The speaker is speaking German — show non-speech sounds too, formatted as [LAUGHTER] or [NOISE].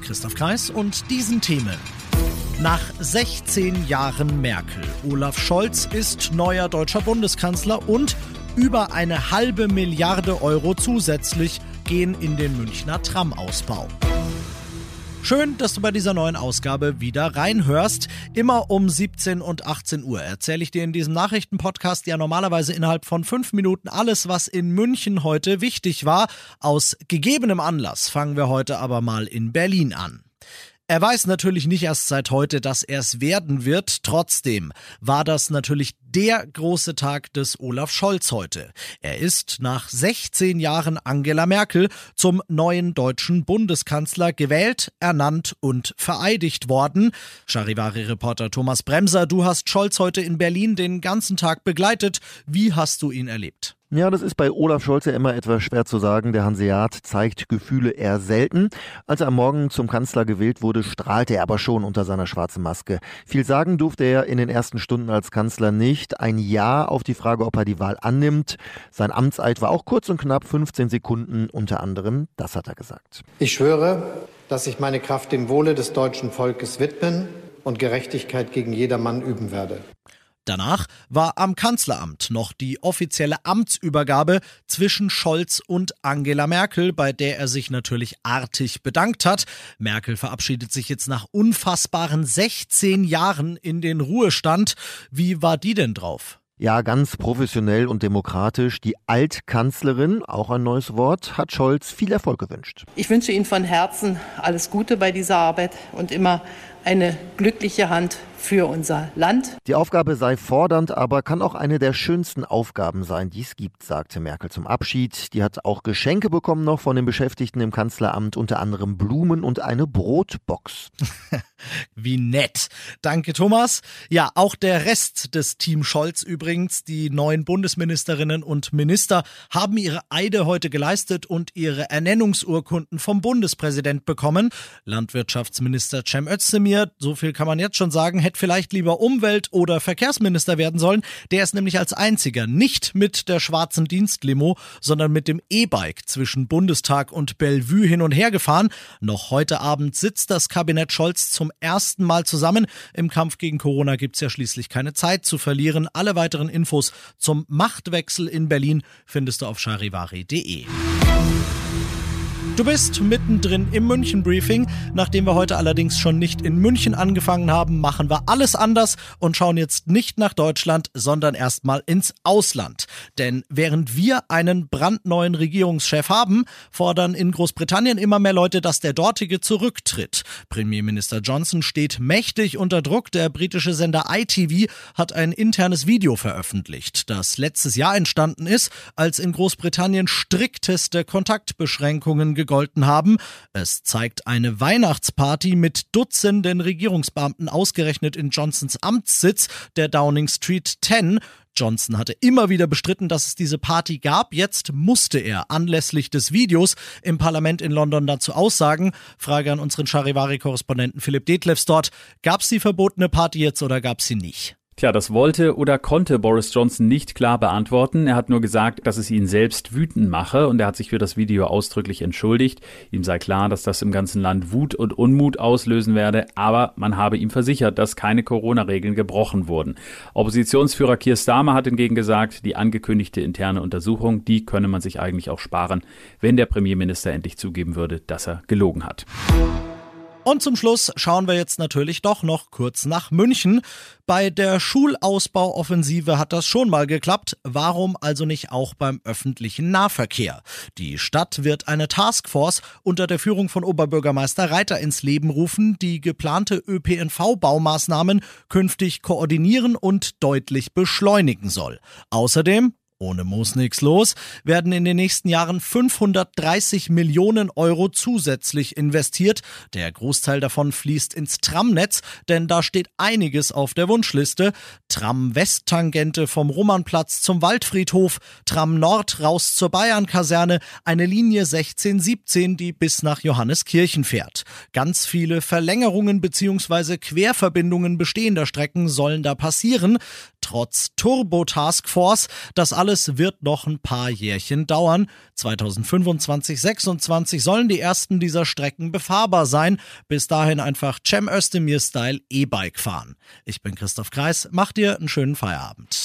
Christoph Kreis und diesen Themen. Nach 16 Jahren Merkel, Olaf Scholz ist neuer deutscher Bundeskanzler und über eine halbe Milliarde Euro zusätzlich gehen in den Münchner Tramausbau. Schön, dass du bei dieser neuen Ausgabe wieder reinhörst. Immer um 17 und 18 Uhr erzähle ich dir in diesem Nachrichtenpodcast ja normalerweise innerhalb von fünf Minuten alles, was in München heute wichtig war. Aus gegebenem Anlass fangen wir heute aber mal in Berlin an. Er weiß natürlich nicht erst seit heute, dass er es werden wird. Trotzdem war das natürlich der große Tag des Olaf Scholz heute. Er ist nach 16 Jahren Angela Merkel zum neuen deutschen Bundeskanzler gewählt, ernannt und vereidigt worden. Charivari-Reporter Thomas Bremser, du hast Scholz heute in Berlin den ganzen Tag begleitet. Wie hast du ihn erlebt? Ja, das ist bei Olaf Scholz ja immer etwas schwer zu sagen. Der Hanseat zeigt Gefühle eher selten. Als er am Morgen zum Kanzler gewählt wurde, strahlte er aber schon unter seiner schwarzen Maske. Viel sagen durfte er in den ersten Stunden als Kanzler nicht. Ein Ja auf die Frage, ob er die Wahl annimmt. Sein Amtseid war auch kurz und knapp 15 Sekunden. Unter anderem, das hat er gesagt. Ich schwöre, dass ich meine Kraft dem Wohle des deutschen Volkes widmen und Gerechtigkeit gegen jedermann üben werde. Danach war am Kanzleramt noch die offizielle Amtsübergabe zwischen Scholz und Angela Merkel, bei der er sich natürlich artig bedankt hat. Merkel verabschiedet sich jetzt nach unfassbaren 16 Jahren in den Ruhestand. Wie war die denn drauf? Ja, ganz professionell und demokratisch. Die Altkanzlerin, auch ein neues Wort, hat Scholz viel Erfolg gewünscht. Ich wünsche Ihnen von Herzen alles Gute bei dieser Arbeit und immer eine glückliche Hand für unser Land. Die Aufgabe sei fordernd, aber kann auch eine der schönsten Aufgaben sein, die es gibt, sagte Merkel zum Abschied. Die hat auch Geschenke bekommen noch von den Beschäftigten im Kanzleramt, unter anderem Blumen und eine Brotbox. [LAUGHS] Wie nett. Danke, Thomas. Ja, auch der Rest des Team Scholz übrigens, die neuen Bundesministerinnen und Minister, haben ihre Eide heute geleistet und ihre Ernennungsurkunden vom Bundespräsident bekommen. Landwirtschaftsminister Cem Özdemir, so viel kann man jetzt schon sagen, hätte hätte vielleicht lieber Umwelt- oder Verkehrsminister werden sollen. Der ist nämlich als einziger nicht mit der schwarzen Dienstlimo, sondern mit dem E-Bike zwischen Bundestag und Bellevue hin und her gefahren. Noch heute Abend sitzt das Kabinett Scholz zum ersten Mal zusammen. Im Kampf gegen Corona gibt es ja schließlich keine Zeit zu verlieren. Alle weiteren Infos zum Machtwechsel in Berlin findest du auf charivari.de. Du bist mittendrin im München Briefing. Nachdem wir heute allerdings schon nicht in München angefangen haben, machen wir alles anders und schauen jetzt nicht nach Deutschland, sondern erstmal ins Ausland. Denn während wir einen brandneuen Regierungschef haben, fordern in Großbritannien immer mehr Leute, dass der dortige zurücktritt. Premierminister Johnson steht mächtig unter Druck. Der britische Sender ITV hat ein internes Video veröffentlicht, das letztes Jahr entstanden ist, als in Großbritannien strikteste Kontaktbeschränkungen gegolten haben. Es zeigt eine Weihnachtsparty mit Dutzenden Regierungsbeamten ausgerechnet in Johnsons Amtssitz, der Downing Street 10. Johnson hatte immer wieder bestritten, dass es diese Party gab. Jetzt musste er anlässlich des Videos im Parlament in London dazu aussagen. Frage an unseren Charivari-Korrespondenten Philipp Detlefs dort. Gab es die verbotene Party jetzt oder gab es sie nicht? Tja, das wollte oder konnte Boris Johnson nicht klar beantworten. Er hat nur gesagt, dass es ihn selbst wütend mache und er hat sich für das Video ausdrücklich entschuldigt. Ihm sei klar, dass das im ganzen Land Wut und Unmut auslösen werde, aber man habe ihm versichert, dass keine Corona-Regeln gebrochen wurden. Oppositionsführer Keir Starmer hat hingegen gesagt, die angekündigte interne Untersuchung, die könne man sich eigentlich auch sparen, wenn der Premierminister endlich zugeben würde, dass er gelogen hat. Und zum Schluss schauen wir jetzt natürlich doch noch kurz nach München. Bei der Schulausbauoffensive hat das schon mal geklappt. Warum also nicht auch beim öffentlichen Nahverkehr? Die Stadt wird eine Taskforce unter der Führung von Oberbürgermeister Reiter ins Leben rufen, die geplante ÖPNV-Baumaßnahmen künftig koordinieren und deutlich beschleunigen soll. Außerdem Ohne Moos nix los, werden in den nächsten Jahren 530 Millionen Euro zusätzlich investiert. Der Großteil davon fließt ins Tramnetz, denn da steht einiges auf der Wunschliste. Tram-West-Tangente vom Romanplatz zum Waldfriedhof, Tram Nord raus zur Bayern-Kaserne, eine Linie 1617, die bis nach Johanneskirchen fährt. Ganz viele Verlängerungen bzw. Querverbindungen bestehender Strecken sollen da passieren. Trotz Turbo-Taskforce, das alles wird noch ein paar Jährchen dauern. 2025, 26 sollen die ersten dieser Strecken befahrbar sein. Bis dahin einfach Cem Özdemir-Style E-Bike fahren. Ich bin Christoph Kreis, mach dir einen schönen Feierabend.